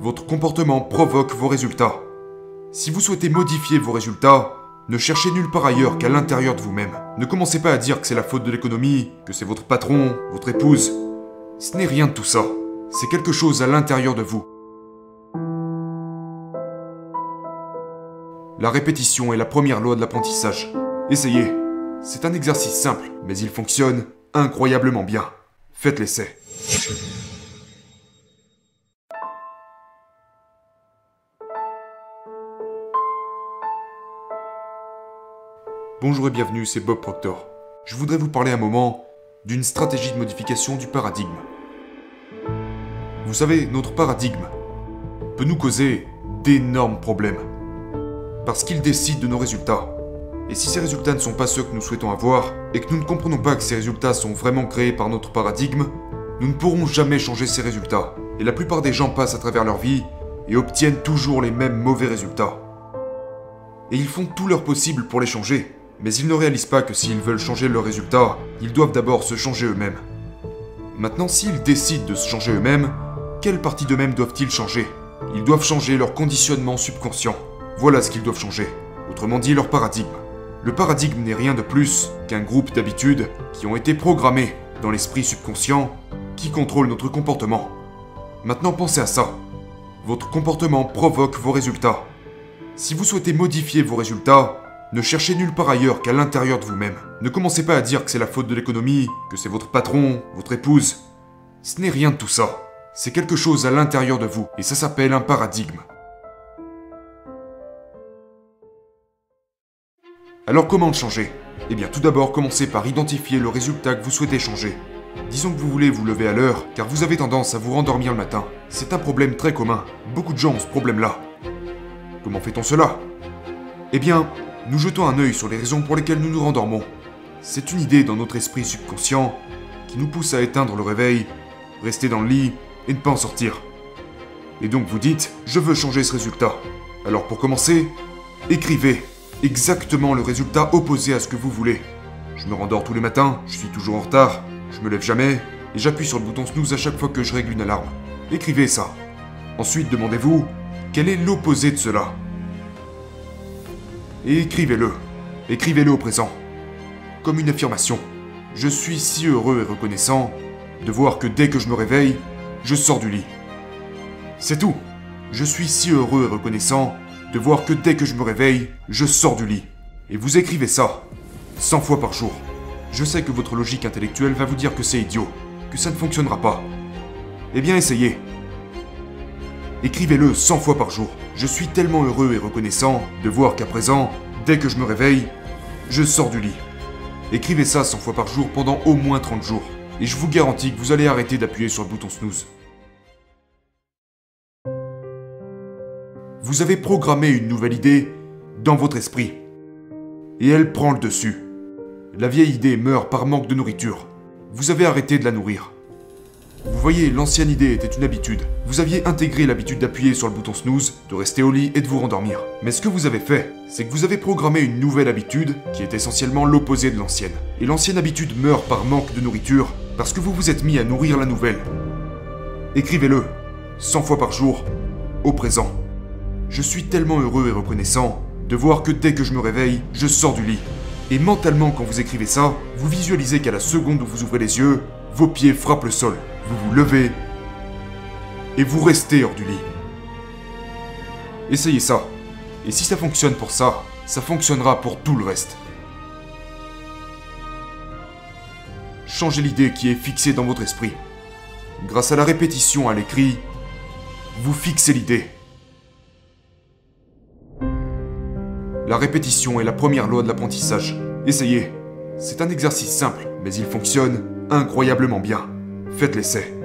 Votre comportement provoque vos résultats. Si vous souhaitez modifier vos résultats, ne cherchez nulle part ailleurs qu'à l'intérieur de vous-même. Ne commencez pas à dire que c'est la faute de l'économie, que c'est votre patron, votre épouse. Ce n'est rien de tout ça. C'est quelque chose à l'intérieur de vous. La répétition est la première loi de l'apprentissage. Essayez. C'est un exercice simple, mais il fonctionne incroyablement bien. Faites l'essai. Bonjour et bienvenue, c'est Bob Proctor. Je voudrais vous parler un moment d'une stratégie de modification du paradigme. Vous savez, notre paradigme peut nous causer d'énormes problèmes. Parce qu'il décide de nos résultats. Et si ces résultats ne sont pas ceux que nous souhaitons avoir, et que nous ne comprenons pas que ces résultats sont vraiment créés par notre paradigme, nous ne pourrons jamais changer ces résultats. Et la plupart des gens passent à travers leur vie et obtiennent toujours les mêmes mauvais résultats. Et ils font tout leur possible pour les changer, mais ils ne réalisent pas que s'ils veulent changer leurs résultats, ils doivent d'abord se changer eux-mêmes. Maintenant, s'ils décident de se changer eux-mêmes, quelle partie d'eux-mêmes doivent-ils changer? Ils doivent changer leur conditionnement subconscient. Voilà ce qu'ils doivent changer. Autrement dit, leur paradigme. Le paradigme n'est rien de plus qu'un groupe d'habitudes qui ont été programmées dans l'esprit subconscient qui contrôle notre comportement. Maintenant pensez à ça. Votre comportement provoque vos résultats. Si vous souhaitez modifier vos résultats, ne cherchez nulle part ailleurs qu'à l'intérieur de vous-même. Ne commencez pas à dire que c'est la faute de l'économie, que c'est votre patron, votre épouse. Ce n'est rien de tout ça. C'est quelque chose à l'intérieur de vous, et ça s'appelle un paradigme. Alors comment le changer? Eh bien tout d'abord commencez par identifier le résultat que vous souhaitez changer. Disons que vous voulez vous lever à l'heure, car vous avez tendance à vous rendormir le matin. C'est un problème très commun. Beaucoup de gens ont ce problème-là. Comment fait-on cela? Eh bien, nous jetons un œil sur les raisons pour lesquelles nous nous rendormons. C'est une idée dans notre esprit subconscient qui nous pousse à éteindre le réveil, rester dans le lit et ne pas en sortir. Et donc vous dites, je veux changer ce résultat. Alors pour commencer, écrivez exactement le résultat opposé à ce que vous voulez. Je me rendors tous les matins, je suis toujours en retard, je me lève jamais, et j'appuie sur le bouton snooze à chaque fois que je règle une alarme. Écrivez ça. Ensuite, demandez-vous, quel est l'opposé de cela? Écrivez-le. Écrivez-le au présent. Comme une affirmation. Je suis si heureux et reconnaissant de voir que dès que je me réveille, je sors du lit. C'est tout. Je suis si heureux et reconnaissant de voir que dès que je me réveille, je sors du lit. Et vous écrivez ça 100 fois par jour. Je sais que votre logique intellectuelle va vous dire que c'est idiot, que ça ne fonctionnera pas. Eh bien essayez. Écrivez-le 100 fois par jour. Je suis tellement heureux et reconnaissant de voir qu'à présent, dès que je me réveille, je sors du lit. Écrivez ça 100 fois par jour pendant au moins 30 jours. Et je vous garantis que vous allez arrêter d'appuyer sur le bouton snooze. Vous avez programmé une nouvelle idée dans votre esprit. Et elle prend le dessus. La vieille idée meurt par manque de nourriture. Vous avez arrêté de la nourrir. Vous voyez, l'ancienne idée était une habitude. Vous aviez intégré l'habitude d'appuyer sur le bouton snooze, de rester au lit et de vous rendormir. Mais ce que vous avez fait, c'est que vous avez programmé une nouvelle habitude qui est essentiellement l'opposé de l'ancienne. Et l'ancienne habitude meurt par manque de nourriture parce que vous vous êtes mis à nourrir la nouvelle. Écrivez-le, 100 fois par jour, au présent. Je suis tellement heureux et reconnaissant de voir que dès que je me réveille, je sors du lit. Et mentalement, quand vous écrivez ça, vous visualisez qu'à la seconde où vous ouvrez les yeux, vos pieds frappent le sol. Vous vous levez et vous restez hors du lit. Essayez ça. Et si ça fonctionne pour ça, ça fonctionnera pour tout le reste. Changez l'idée qui est fixée dans votre esprit. Grâce à la répétition à l'écrit, vous fixez l'idée. La répétition est la première loi de l'apprentissage. Essayez. C'est un exercice simple, mais il fonctionne incroyablement bien. Faites l'essai.